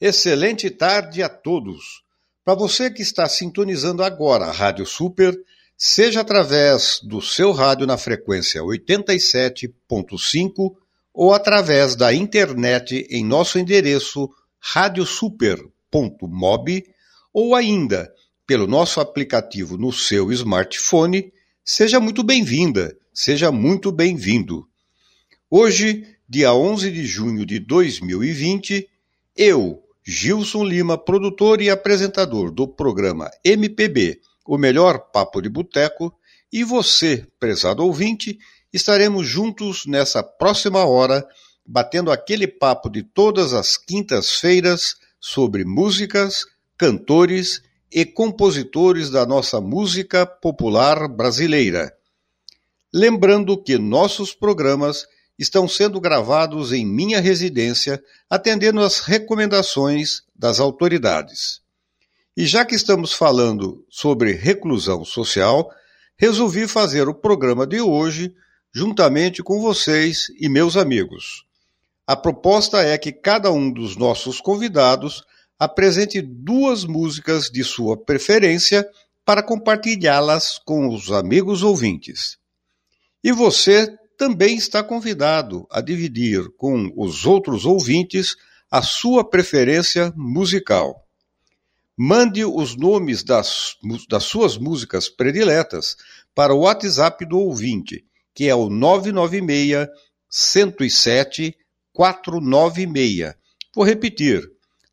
Excelente tarde a todos. Para você que está sintonizando agora a Rádio Super, seja através do seu rádio na frequência 87.5 ou através da internet em nosso endereço radiosuper.mob ou ainda pelo nosso aplicativo no seu smartphone, seja muito bem-vinda, seja muito bem-vindo. Hoje, dia 11 de junho de 2020, eu, Gilson Lima, produtor e apresentador do programa MPB, o melhor papo de boteco, e você, prezado ouvinte, estaremos juntos nessa próxima hora, batendo aquele papo de todas as quintas-feiras sobre músicas, cantores e compositores da nossa música popular brasileira. Lembrando que nossos programas estão sendo gravados em minha residência, atendendo às recomendações das autoridades. E já que estamos falando sobre reclusão social, resolvi fazer o programa de hoje juntamente com vocês e meus amigos. A proposta é que cada um dos nossos convidados apresente duas músicas de sua preferência para compartilhá-las com os amigos ouvintes. E você também está convidado a dividir com os outros ouvintes a sua preferência musical. Mande os nomes das, das suas músicas prediletas para o WhatsApp do ouvinte, que é o 996 107 496. Vou repetir: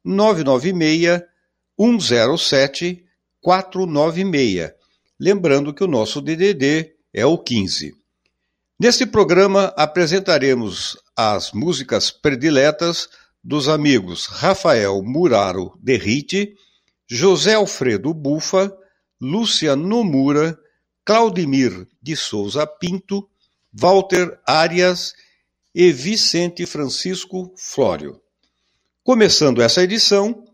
996 107 496. Lembrando que o nosso DDD é o 15. Neste programa apresentaremos as músicas prediletas dos amigos Rafael Muraro Derrite, José Alfredo Bufa, Lúcia Nomura, Claudimir de Souza Pinto, Walter Arias e Vicente Francisco Flório. Começando essa edição,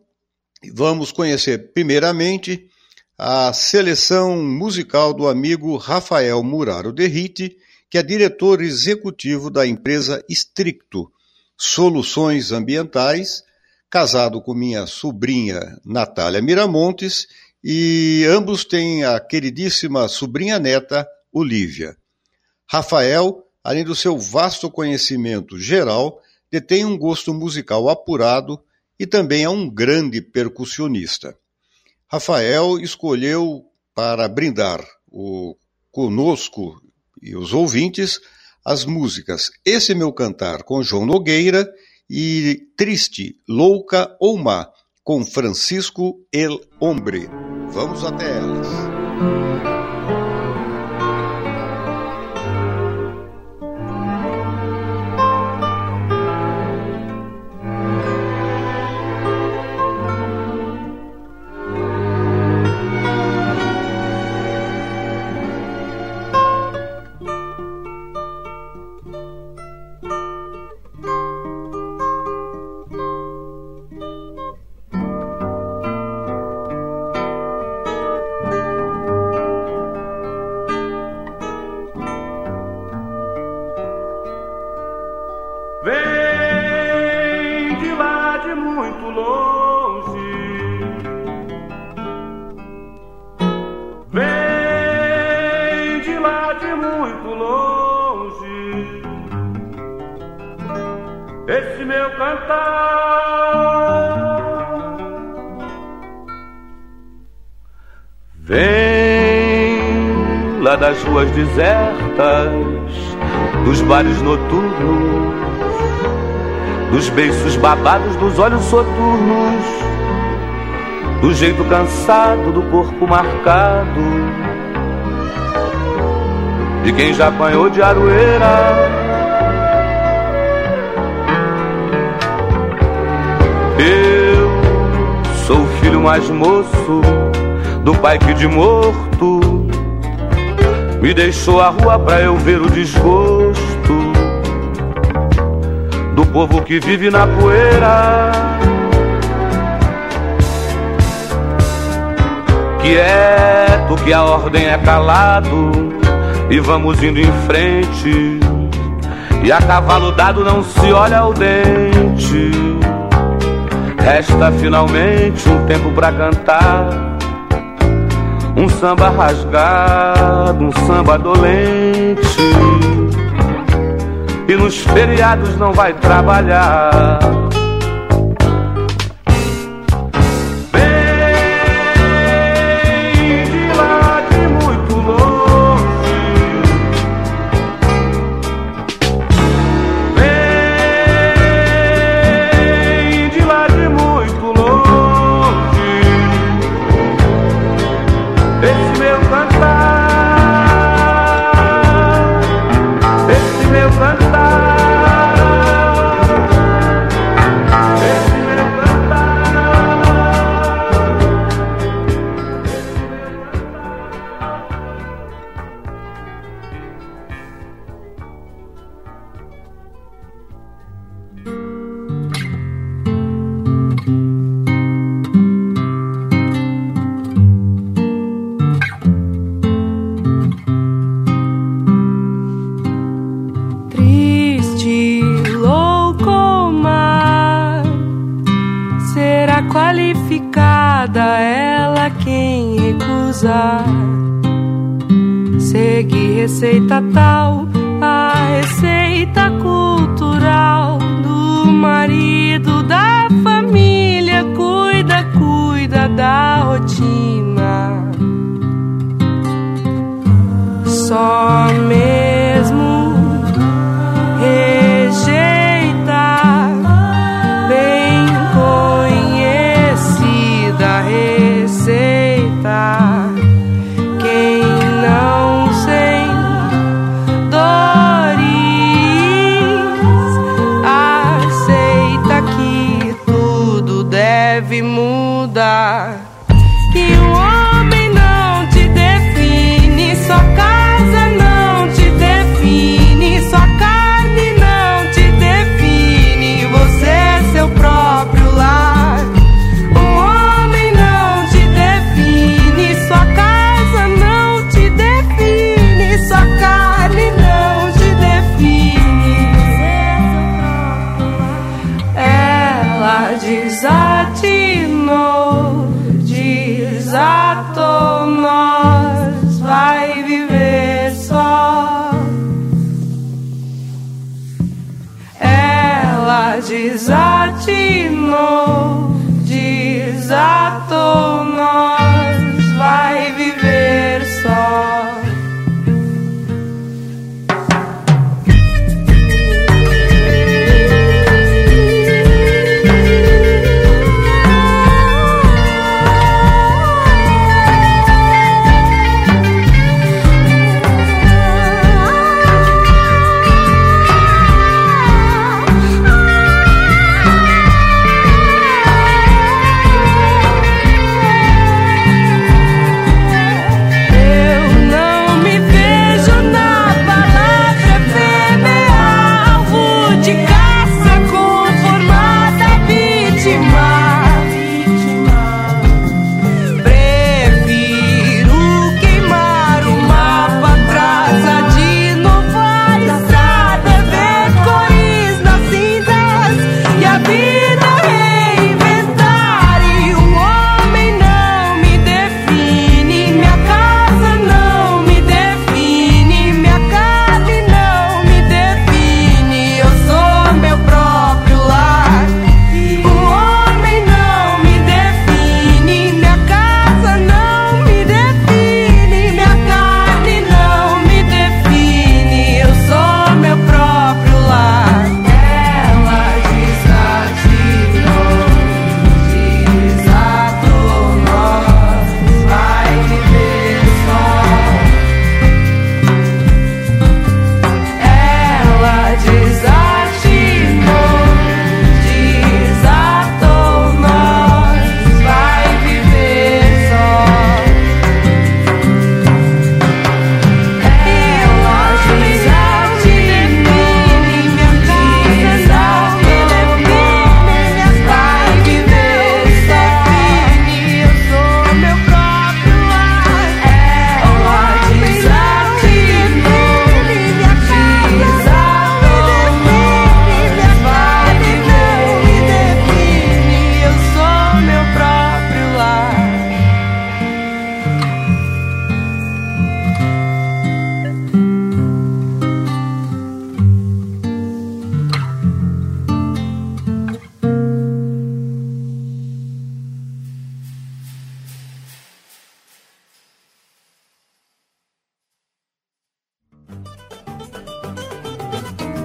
vamos conhecer primeiramente a seleção musical do amigo Rafael Muraro Derrite, que é diretor executivo da empresa Stricto Soluções Ambientais, casado com minha sobrinha Natália Miramontes, e ambos têm a queridíssima sobrinha neta Olívia. Rafael, além do seu vasto conhecimento geral, detém um gosto musical apurado e também é um grande percussionista. Rafael escolheu para brindar o conosco e os ouvintes as músicas Esse Meu Cantar com João Nogueira e Triste, Louca ou Má com Francisco El Hombre. Vamos até elas. Ruas desertas, dos bares noturnos, dos beiços babados dos olhos soturnos, do jeito cansado do corpo marcado, de quem já apanhou de aroeira. Eu sou o filho mais moço do pai que de morto me deixou a rua pra eu ver o desgosto do povo que vive na poeira. Quieto que a ordem é calado e vamos indo em frente. E a cavalo dado não se olha ao dente. Resta finalmente um tempo pra cantar. Um samba rasgado, um samba dolente. E nos feriados não vai trabalhar.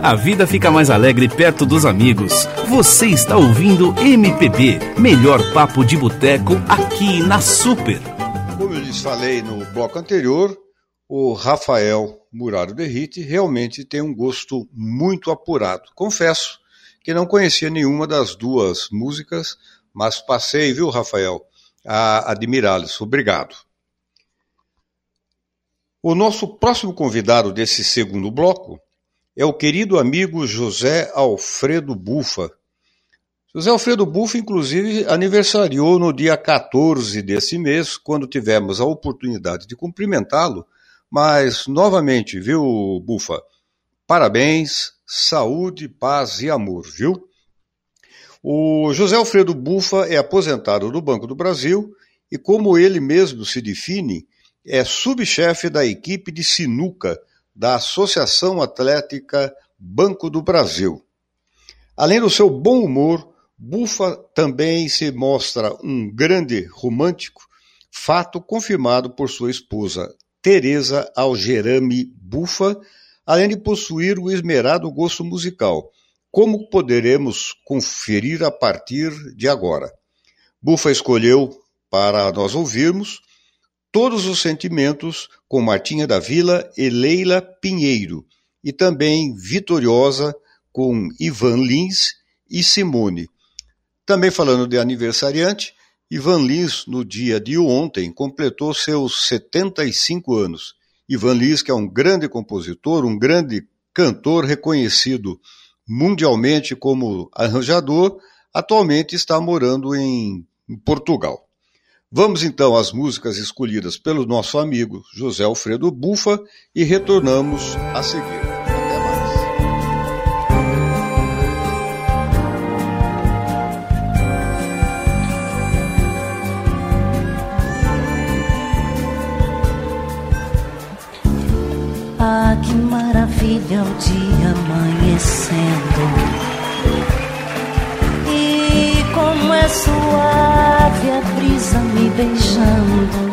A vida fica mais alegre perto dos amigos. Você está ouvindo MPB, melhor papo de boteco aqui na Super. Como eu lhes falei no bloco anterior, o Rafael Murado Derrite realmente tem um gosto muito apurado. Confesso que não conhecia nenhuma das duas músicas, mas passei, viu, Rafael, a admirá-los. Obrigado. O nosso próximo convidado desse segundo bloco é o querido amigo José Alfredo Bufa. José Alfredo Bufa, inclusive, aniversariou no dia 14 desse mês, quando tivemos a oportunidade de cumprimentá-lo mas, novamente, viu, Bufa? Parabéns, saúde, paz e amor, viu? O José Alfredo Bufa é aposentado do Banco do Brasil e, como ele mesmo se define, é subchefe da equipe de sinuca da Associação Atlética Banco do Brasil. Além do seu bom humor, Bufa também se mostra um grande romântico, fato confirmado por sua esposa Teresa Algerame Bufa, além de possuir o esmerado gosto musical, como poderemos conferir a partir de agora. Bufa escolheu, para nós ouvirmos, Todos os Sentimentos com Martinha da Vila e Leila Pinheiro, e também Vitoriosa com Ivan Lins e Simone. Também falando de aniversariante, Ivan Lins, no dia de ontem, completou seus 75 anos. Ivan Lins, que é um grande compositor, um grande cantor reconhecido mundialmente como arranjador, atualmente está morando em, Portugal. Vamos então às músicas escolhidas pelo nosso amigo José Alfredo Bufa e retornamos a seguir. maravilha o dia amanhecendo. E como é suave me beijando.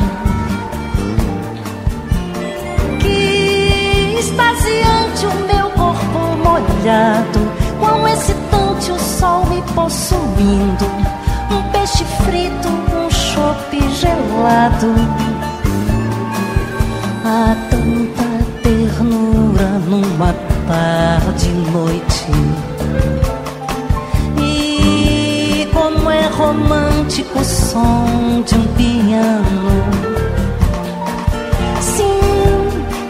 Que extasiante o meu corpo molhado. Quão excitante o sol me possuindo. Um peixe frito, um chope gelado. Há tanta ternura numa tarde e noite. E como é romântico o som de um piano. Sim,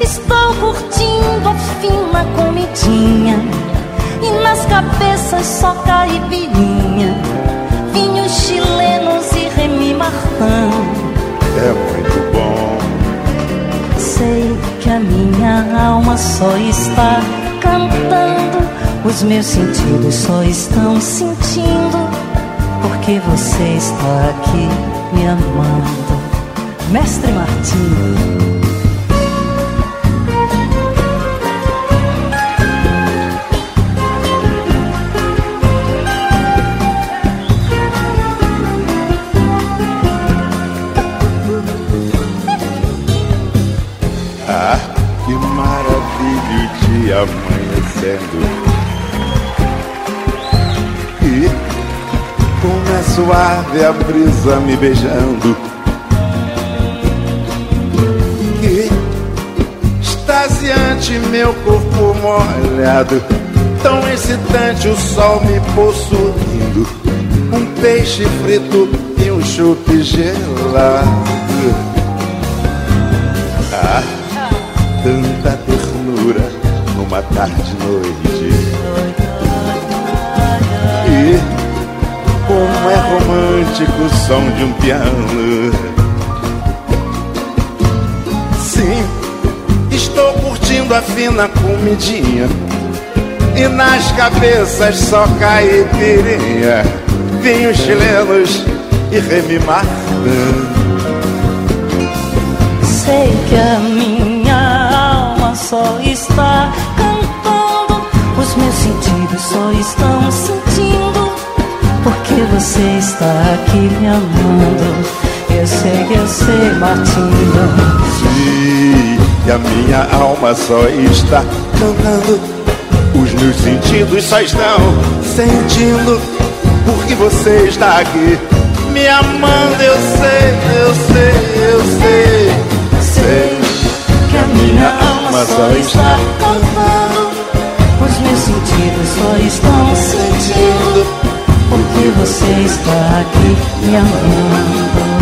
estou curtindo a fina comidinha. E nas cabeças só caipirinha. Vinhos chilenos e Remy Martin. É muito bom. Sei que a minha alma só está cantando, os meus sentidos só estão sentindo, porque você está aqui me amando. Mestre Martim. amanhecendo. Como é suave a brisa me beijando. E extasiante meu corpo molhado. Tão excitante o sol me possuindo. Um peixe frito e um chupe gelado. Ah, tanta ternura numa tarde noite. Como é romântico o som de um piano. Sim, estou curtindo a fina comidinha. E nas cabeças só caipirinha, vinhos chilenos e Remy Martin. Sei que a minha alma só está os meus sentidos só estão sentindo Porque você está aqui me amando? Eu sei, eu sei, Martinho Sim, e a minha alma só está cantando. Os meus sentidos só estão sentindo. Porque você está aqui me amando. Eu sei, eu sei, eu sei, sei que a minha alma só está cantando. Os meus sentidos só estão sentindo porque você está aqui me amando.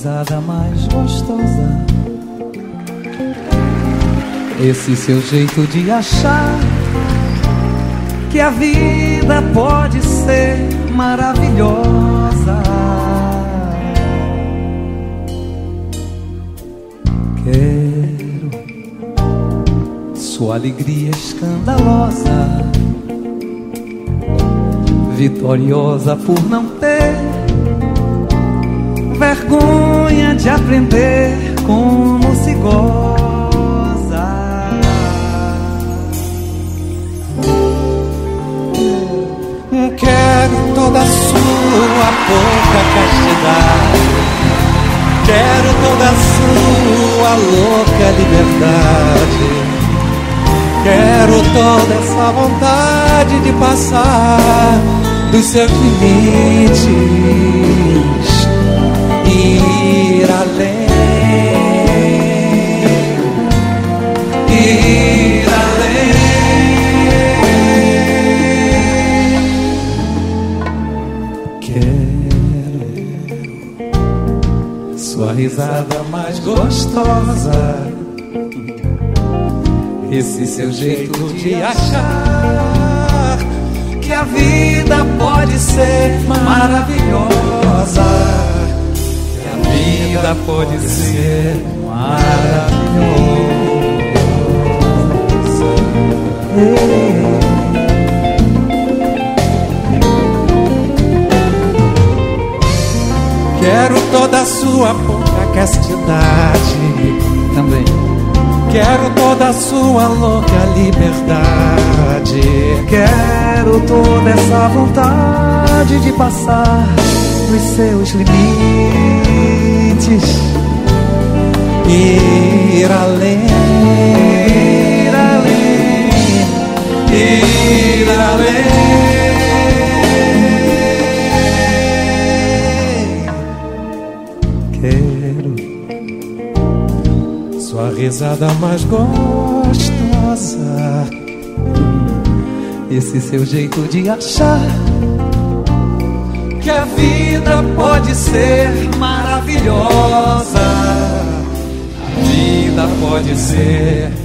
Risada mais gostosa. Esse seu jeito de achar que a vida pode ser maravilhosa. Quero sua alegria escandalosa, vitoriosa por não ter aprender como se goza. Quero toda a sua pouca castidade. Quero toda a sua louca liberdade. Quero toda essa vontade de passar dos seus limites ir além, ir além. Quero sua risada mais gostosa, esse seu jeito de achar que a vida pode ser maravilhosa vida pode ser maravilhosa. Quero toda a sua pouca castidade também. Quero toda a sua louca liberdade. Quero toda essa vontade de passar os seus limites, ir além, ir além, ir além. Quero sua risada mais gostosa, esse seu jeito de achar que a vida pode ser maravilhosa. A vida pode ser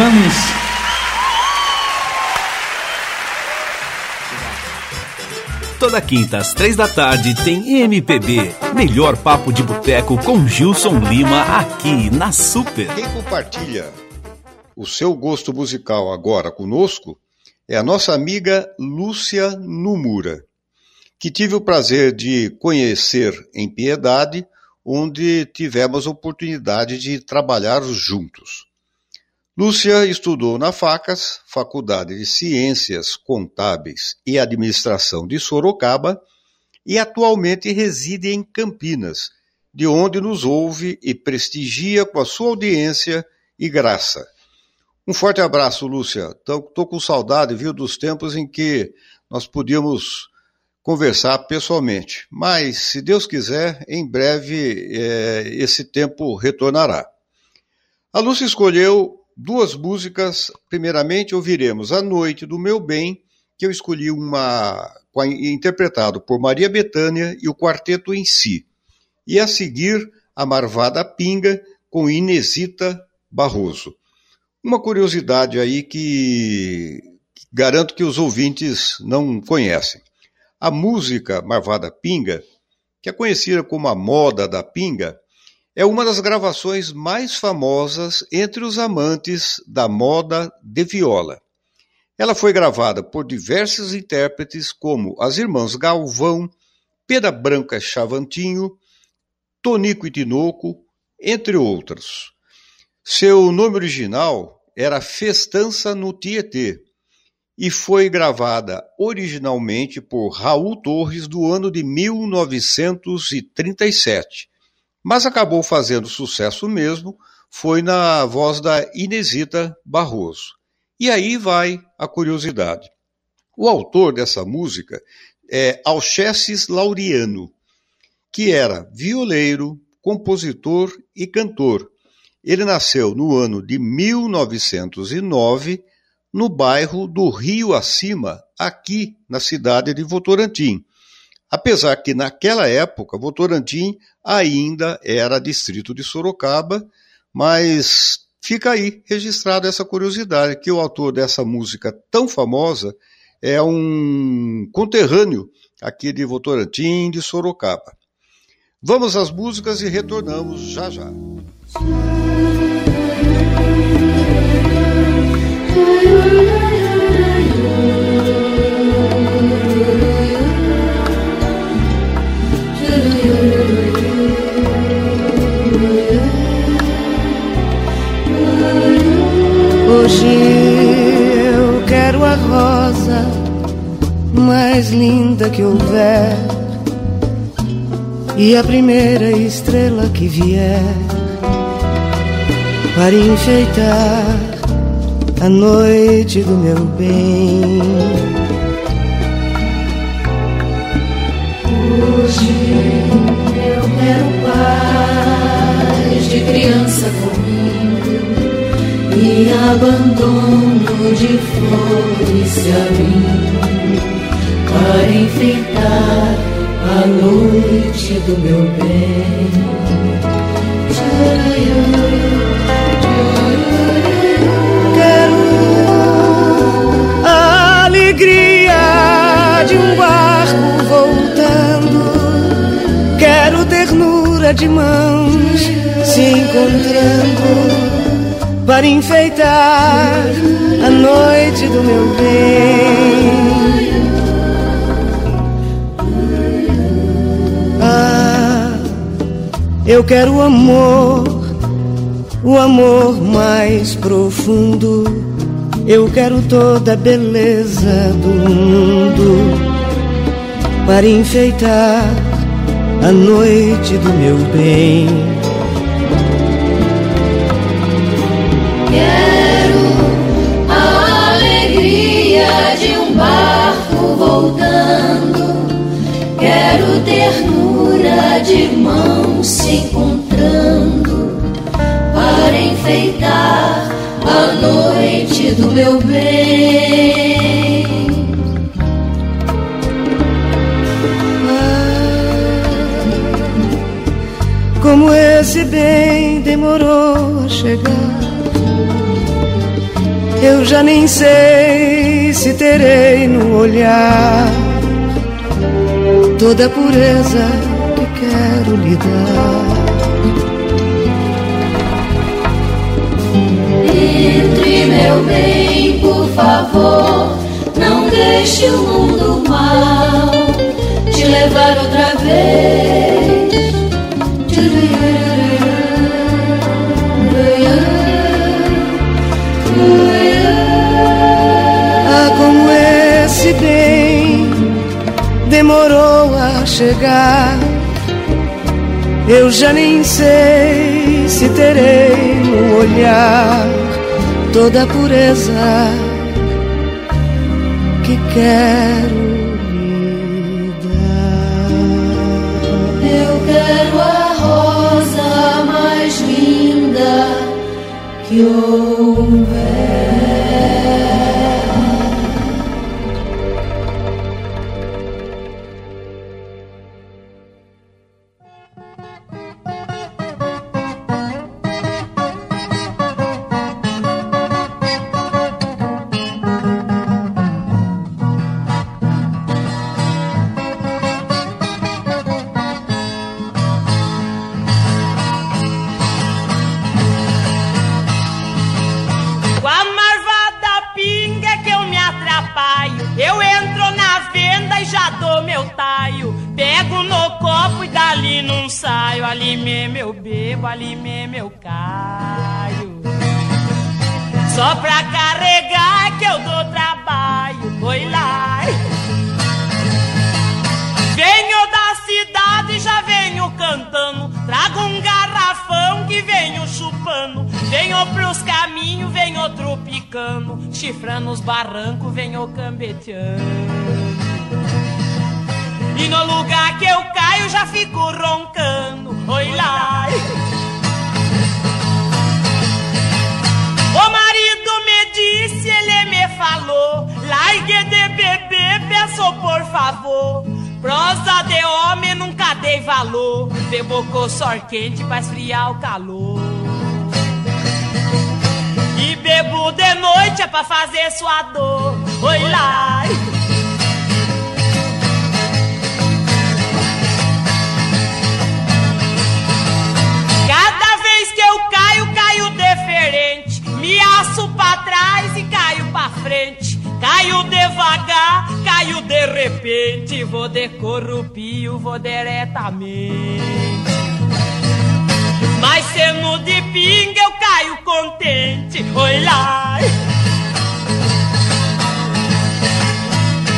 vamos Toda quinta às três da tarde tem MPB. Melhor papo de boteco com Gilson Lima aqui na Super. Quem compartilha o seu gosto musical agora conosco é a nossa amiga Lúcia Numura, que tive o prazer de conhecer em Piedade, onde tivemos a oportunidade de trabalhar juntos. Lúcia estudou na FACAS, Faculdade de Ciências Contábeis e Administração de Sorocaba, e atualmente reside em Campinas, de onde nos ouve e prestigia com a sua audiência e graça. Um forte abraço, Lúcia. Estou com saudade, viu, dos tempos em que nós podíamos conversar pessoalmente. Mas, se Deus quiser, em breve é, esse tempo retornará. A Lúcia escolheu duas músicas. Primeiramente, ouviremos A Noite do Meu Bem, que eu escolhi uma interpretado por Maria Bethânia e o quarteto em si. E a seguir, A Marvada Pinga, com Inesita Barroso. Uma curiosidade aí que garanto que os ouvintes não conhecem. A música Marvada Pinga, que é conhecida como a moda da pinga, é uma das gravações mais famosas entre os amantes da moda de viola. Ela foi gravada por diversos intérpretes como as irmãs Galvão, Pedra Branca Chavantinho, Tonico e Tinoco, entre outros. Seu nome original era Festança no Tietê e foi gravada originalmente por Raul Torres do ano de 1937, mas acabou fazendo sucesso mesmo, foi na voz da Inesita Barroso. E aí vai a curiosidade. O autor dessa música é Alchesses Laureano, que era violeiro, compositor e cantor. Ele nasceu no ano de 1909 no bairro do Rio Acima, aqui na cidade de Votorantim. Apesar que naquela época Votorantim ainda era distrito de Sorocaba, mas fica aí registrada essa curiosidade que o autor dessa música tão famosa é um conterrâneo aqui de Votorantim, de Sorocaba. Vamos às músicas e retornamos já já. E a primeira estrela que vier para enfeitar a noite do meu bem. Hoje eu quero paz de criança comigo e abandono de flores se abrindo para enfeitar a noite do meu bem. alegria de um barco voltando. Quero ternura de mãos se encontrando para enfeitar a noite do meu bem. Eu quero o amor, o amor mais profundo eu quero toda a beleza do mundo para enfeitar a noite do meu bem. Se encontrando para enfeitar a noite do meu bem. como esse bem demorou a chegar. Eu já nem sei se terei no olhar toda a pureza que quero lhe dar. Entre, meu bem, por favor, não deixe o mundo mal te levar outra vez. Ah, como esse bem demorou a chegar. Eu já nem sei se terei no olhar toda a pureza que quero lhe dar. Eu quero a rosa mais linda que houver. Diretamente. Mas sendo de pinga eu caio contente. Oi lá.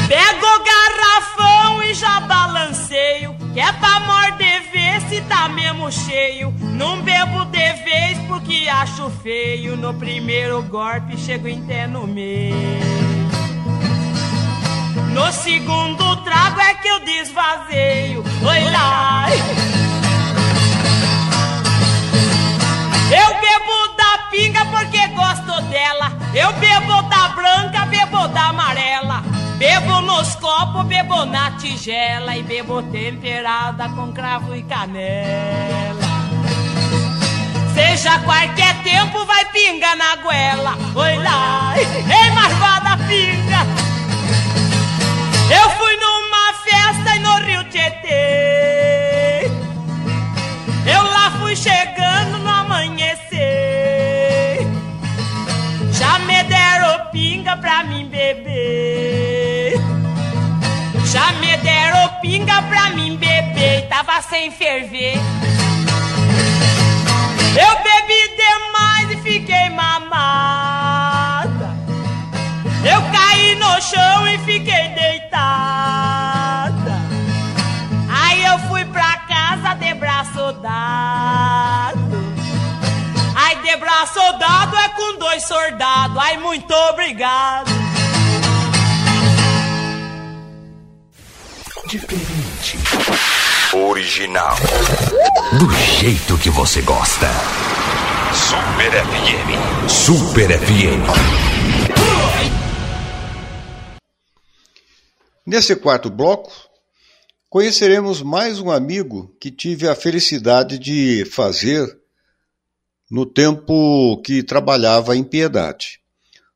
Pego o garrafão e já balanceio. Que é pra morder ver se tá mesmo cheio. Não bebo de vez porque acho feio. No primeiro golpe chego até no meio. No segundo trago é que eu desvazeio. Oi lá. Eu bebo da pinga porque gosto dela. Eu bebo da branca, bebo da amarela. Bebo nos copos, bebo na tigela. E bebo temperada com cravo e canela. Seja qualquer tempo, vai pinga na goela. Oi lá, ei, marvada pinga. Eu fui numa festa no Rio Tietê. Eu lá fui chegando no amanhecer. Já me deram pinga pra mim beber. Já me deram pinga pra mim beber. Tava sem ferver. Eu bebi demais e fiquei mamada. No chão e fiquei deitada. Aí eu fui pra casa de braço dado. Ai, de braço dado é com dois soldados. Ai, muito obrigado. Diferente. Original. Do jeito que você gosta. Super FM. Super FM. Nesse quarto bloco, conheceremos mais um amigo que tive a felicidade de fazer no tempo que trabalhava em Piedade.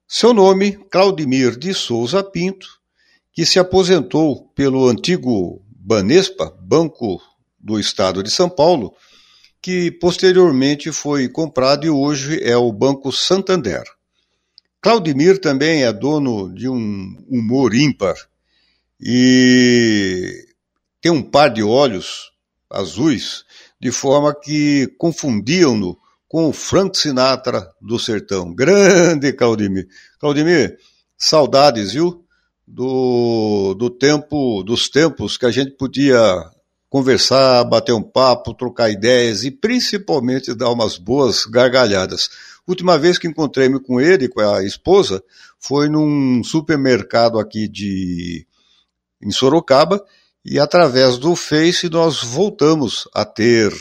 Seu nome, Claudimir de Souza Pinto, que se aposentou pelo antigo Banespa, Banco do Estado de São Paulo, que posteriormente foi comprado e hoje é o Banco Santander. Claudimir também é dono de um humor ímpar e tem um par de olhos azuis, de forma que confundiam-no com o Frank Sinatra do sertão. Grande Claudemir. Claudemir, saudades, viu? Do, do tempo, dos tempos que a gente podia conversar, bater um papo, trocar ideias e principalmente dar umas boas gargalhadas. Última vez que encontrei-me com ele, com a esposa, foi num supermercado aqui de em Sorocaba e através do Face nós voltamos a ter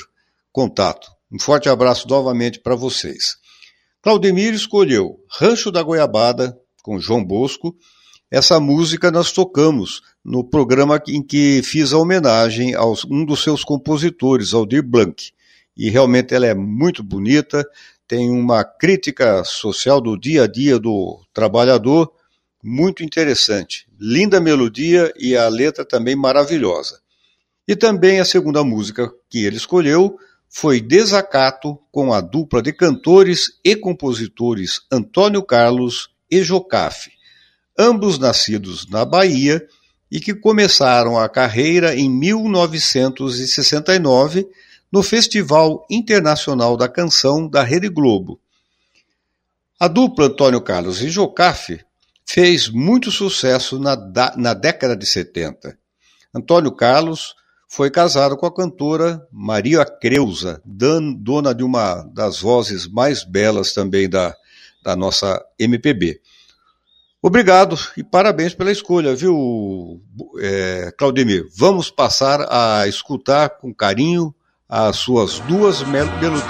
contato. Um forte abraço novamente para vocês. Claudemir escolheu Rancho da Goiabada, com João Bosco. Essa música nós tocamos no programa em que fiz a homenagem a um dos seus compositores, Aldir Blanc. E realmente ela é muito bonita, tem uma crítica social do dia a dia do trabalhador muito interessante. Linda melodia e a letra também maravilhosa. E também a segunda música que ele escolheu foi Desacato com a dupla de cantores e compositores Antônio Carlos e Jocafe, ambos nascidos na Bahia e que começaram a carreira em 1969 no Festival Internacional da Canção da Rede Globo. A dupla Antônio Carlos e Jocafe fez muito sucesso na, na década de 70. Antônio Carlos foi casado com a cantora Maria Creuza, dona de uma das vozes mais belas também da, da nossa MPB. Obrigado e parabéns pela escolha, viu, é, Claudemir? Vamos passar a escutar com carinho as suas duas melodias.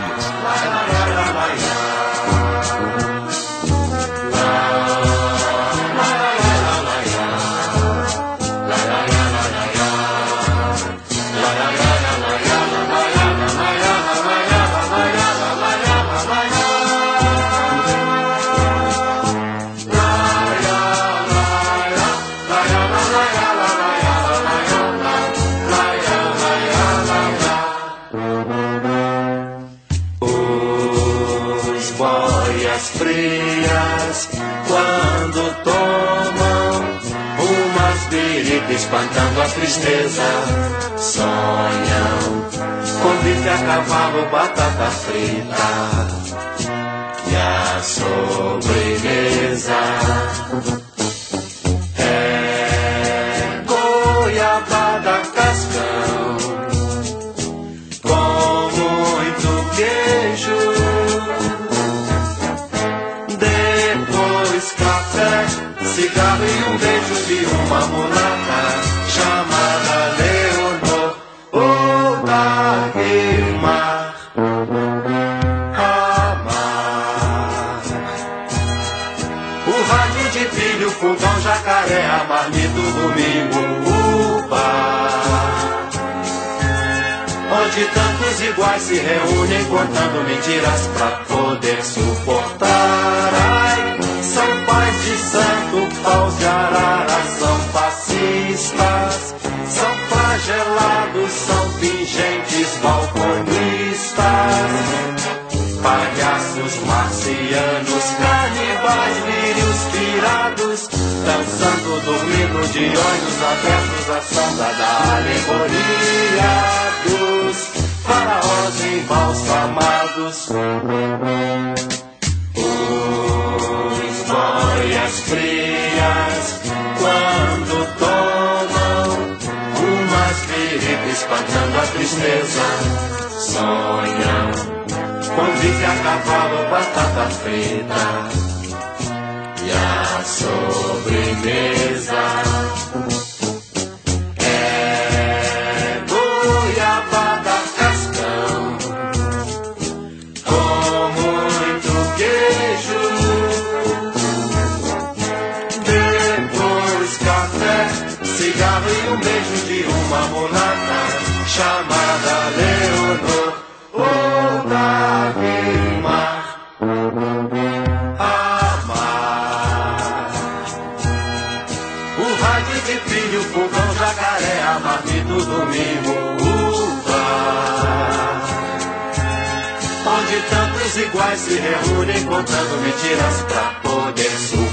Tristeza. Sonham com bife a cavalo, batata frita e a sobremesa. É goiabada cascão com muito queijo. Depois café, cigarro e um beijo de uma mulata. Se reúnem contando mentiras pra poder suportar. Ai, são pais de santo, paus de arara, são fascistas, são flagelados, são fingentes balconistas, palhaços marcianos, canibais, lírios pirados, dançando, dormindo de olhos abertos sombra da alegoria faraós embalsamados. Os boias frias, quando tomam umas feridas espantando a tristeza, sonham com bife a cavalo, batata frita e a sobremesa. Chamada Leonor Dagmar. Amar. O rádio de filho, fogão, jacaré, a marmita, domingo, uva. Onde tantos iguais se reúnem contando mentiras pra poder suportar.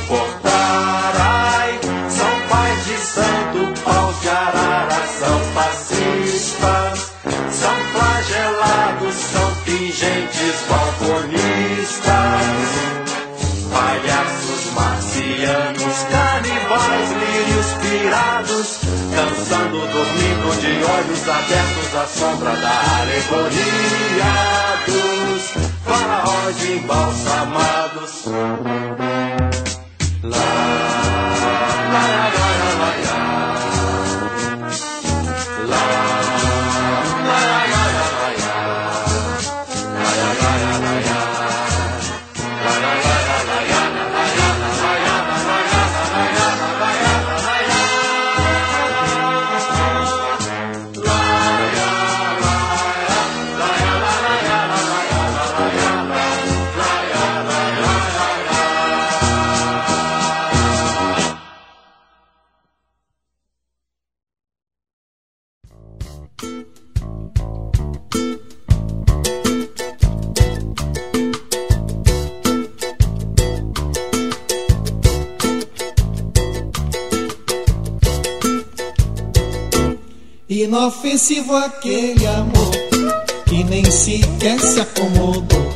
De olhos abertos à sombra da alegoria dos faraós embalsamados. Inofensivo aquele amor que nem sequer se acomodou.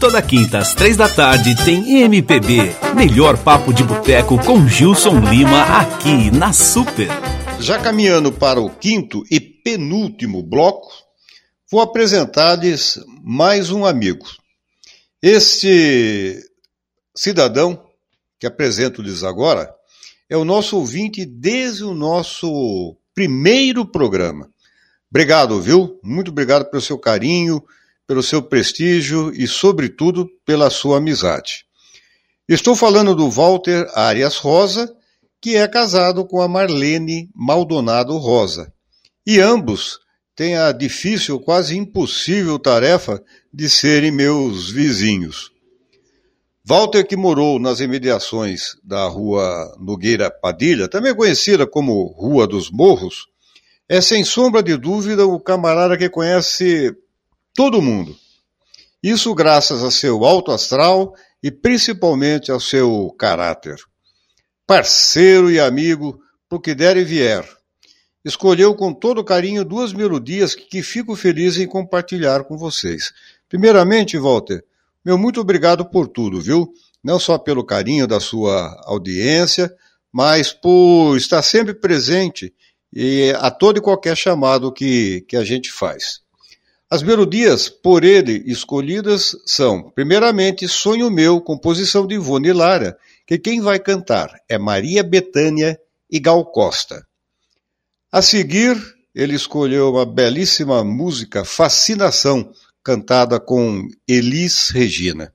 Toda quinta às três da tarde tem MPB, melhor papo de boteco com Gilson Lima aqui na Super. Já caminhando para o quinto e penúltimo bloco, vou apresentar-lhes mais um amigo. Este cidadão que apresento-lhes agora é o nosso ouvinte desde o nosso primeiro programa. Obrigado, viu? Muito obrigado pelo seu carinho, pelo seu prestígio e, sobretudo, pela sua amizade. Estou falando do Walter Arias Rosa, que é casado com a Marlene Maldonado Rosa. E ambos têm a difícil, quase impossível tarefa de serem meus vizinhos. Walter, que morou nas imediações da rua Nogueira Padilha, também conhecida como Rua dos Morros, é sem sombra de dúvida o camarada que conhece todo mundo. Isso graças a seu alto astral e principalmente ao seu caráter. Parceiro e amigo, pro que der e vier. Escolheu com todo carinho duas melodias que fico feliz em compartilhar com vocês. Primeiramente, Walter, meu muito obrigado por tudo, viu? Não só pelo carinho da sua audiência, mas por estar sempre presente e a todo e qualquer chamado que, que a gente faz. As melodias por ele escolhidas são, primeiramente, Sonho Meu, composição de Ivone Lara, que quem vai cantar é Maria Betânia e Gal Costa. A seguir, ele escolheu uma belíssima música Fascinação, cantada com Elis Regina.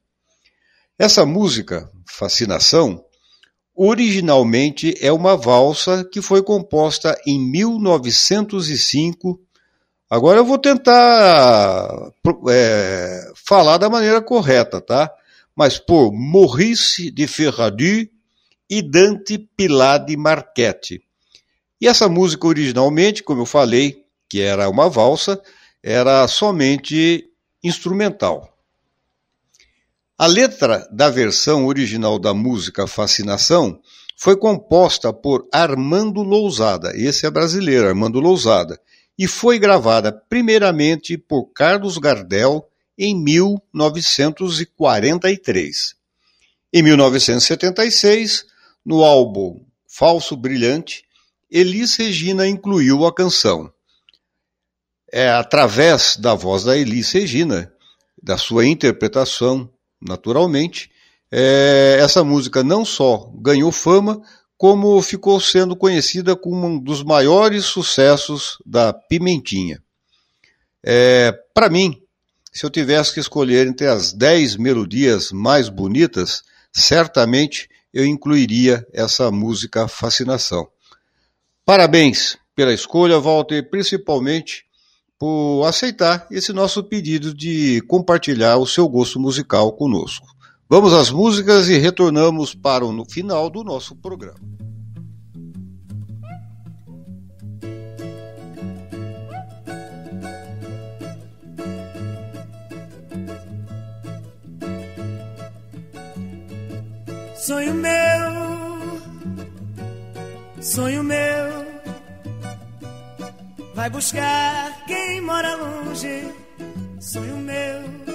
Essa música, Fascinação, originalmente é uma valsa que foi composta em 1905. Agora eu vou tentar é, falar da maneira correta, tá? Mas por Maurice de Ferradu e Dante Pilar de Marchetti. E essa música originalmente, como eu falei, que era uma valsa, era somente instrumental. A letra da versão original da música Fascinação foi composta por Armando Lousada, esse é brasileiro, Armando Lousada, e foi gravada primeiramente por Carlos Gardel em 1943. Em 1976, no álbum Falso Brilhante, Elis Regina incluiu a canção. É através da voz da Elis Regina, da sua interpretação naturalmente, é, essa música não só ganhou fama, como ficou sendo conhecida como um dos maiores sucessos da Pimentinha. É, Para mim, se eu tivesse que escolher entre as dez melodias mais bonitas, certamente eu incluiria essa música Fascinação. Parabéns pela escolha, Walter, principalmente por aceitar esse nosso pedido de compartilhar o seu gosto musical conosco. Vamos às músicas e retornamos para o final do nosso programa. Sonho meu, sonho meu Vai buscar quem mora longe. Sonho meu,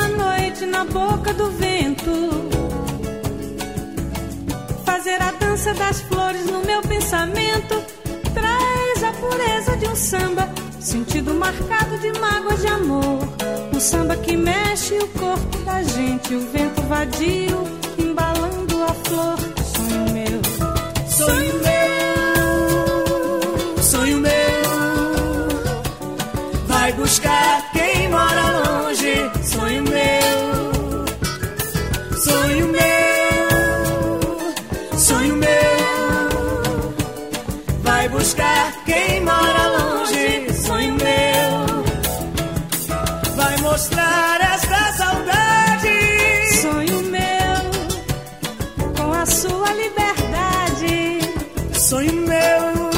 da noite na boca do vento. Fazer a dança das flores no meu pensamento traz a pureza de um samba, sentido marcado de mágoas de amor um samba que mexe o corpo da gente, o vento vadio embalando a flor. Vai quem mora longe. Sonho meu mostrar esta saudade. Sonho meu, com a sua liberdade. Sonho meu,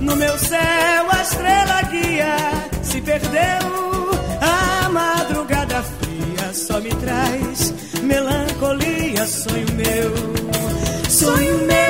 no meu céu a estrela guia se perdeu. A madrugada fria só me traz melancolia. Sonho meu, sonho meu,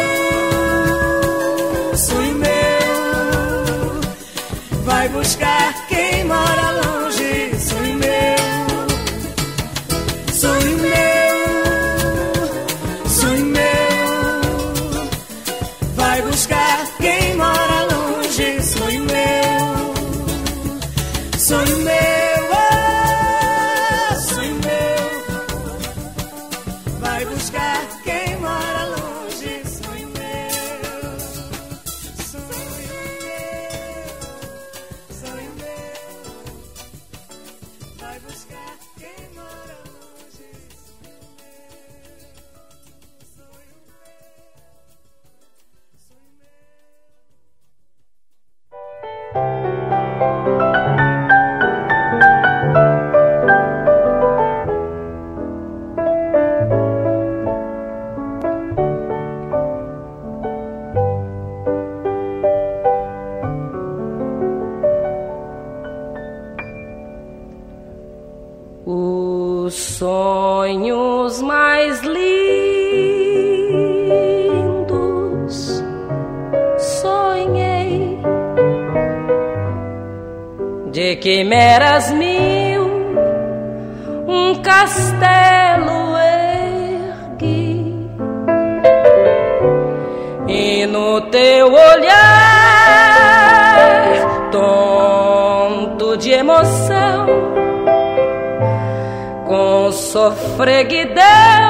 quimeras mil, um castelo ergui. E no teu olhar tonto de emoção com sofreguidão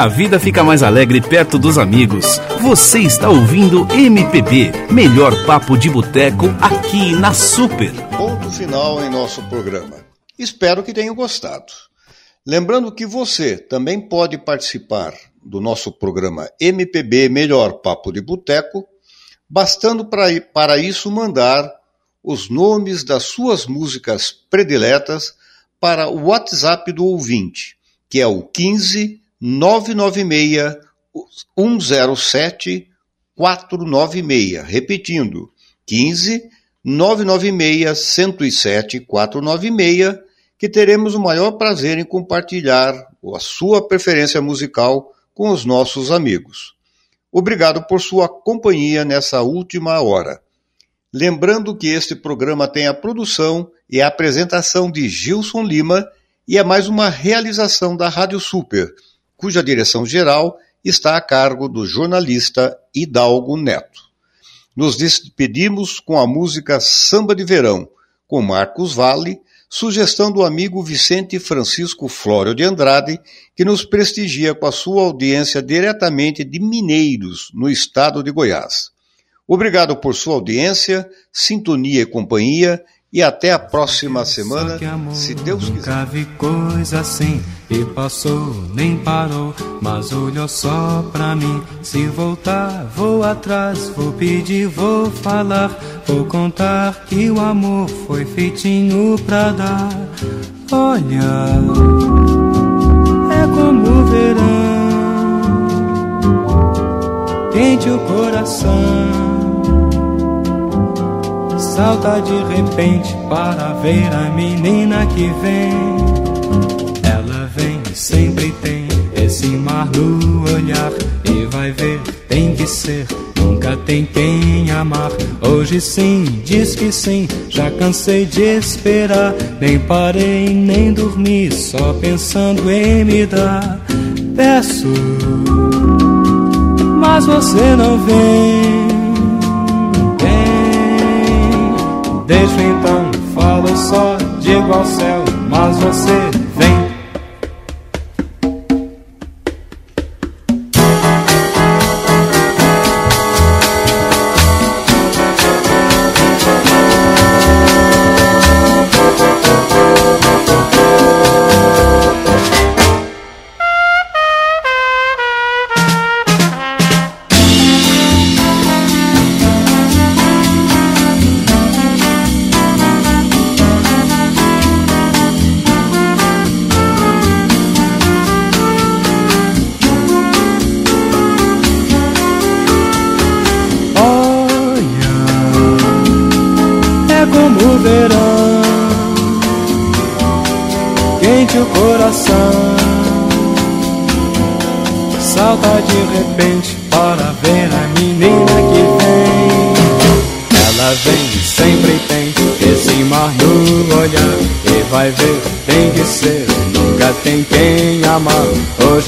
A vida fica mais alegre perto dos amigos. Você está ouvindo MPB, melhor papo de boteco aqui na Super. Ponto final em nosso programa. Espero que tenham gostado. Lembrando que você também pode participar do nosso programa MPB Melhor Papo de Boteco, bastando para isso mandar os nomes das suas músicas prediletas para o WhatsApp do ouvinte, que é o 15 996 107 496. Repetindo, 15 996 107 496, que teremos o maior prazer em compartilhar a sua preferência musical com os nossos amigos. Obrigado por sua companhia nessa última hora. Lembrando que este programa tem a produção e a apresentação de Gilson Lima e é mais uma realização da Rádio Super cuja direção geral está a cargo do jornalista Hidalgo Neto. Nos despedimos com a música Samba de Verão, com Marcos Vale, sugestão do amigo Vicente Francisco Flório de Andrade, que nos prestigia com a sua audiência diretamente de Mineiros, no estado de Goiás. Obrigado por sua audiência, sintonia e companhia e até a próxima semana, se Deus quiser. Nunca vi coisa assim e passou, nem parou, mas olhou só pra mim. Se voltar, vou atrás, vou pedir, vou falar, vou contar que o amor foi feitinho pra dar. Olha, é como o verão, quente o coração salta de repente para ver a menina que vem. Ela vem, sempre tem esse mar no olhar. E vai ver, tem que ser, nunca tem quem amar. Hoje sim, diz que sim, já cansei de esperar. Nem parei, nem dormi, só pensando em me dar. Peço, mas você não vem Deixo então, falo só, digo ao céu, mas você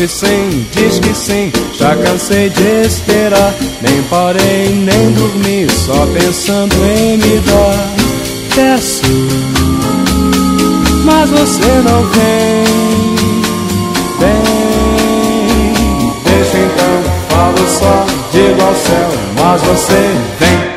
hoje sim, diz que sim, já cansei de esperar. Nem parei, nem dormi, só pensando em me dar. Peço, mas você não vem. Vem, deixa então, falo só, digo ao céu, mas você vem.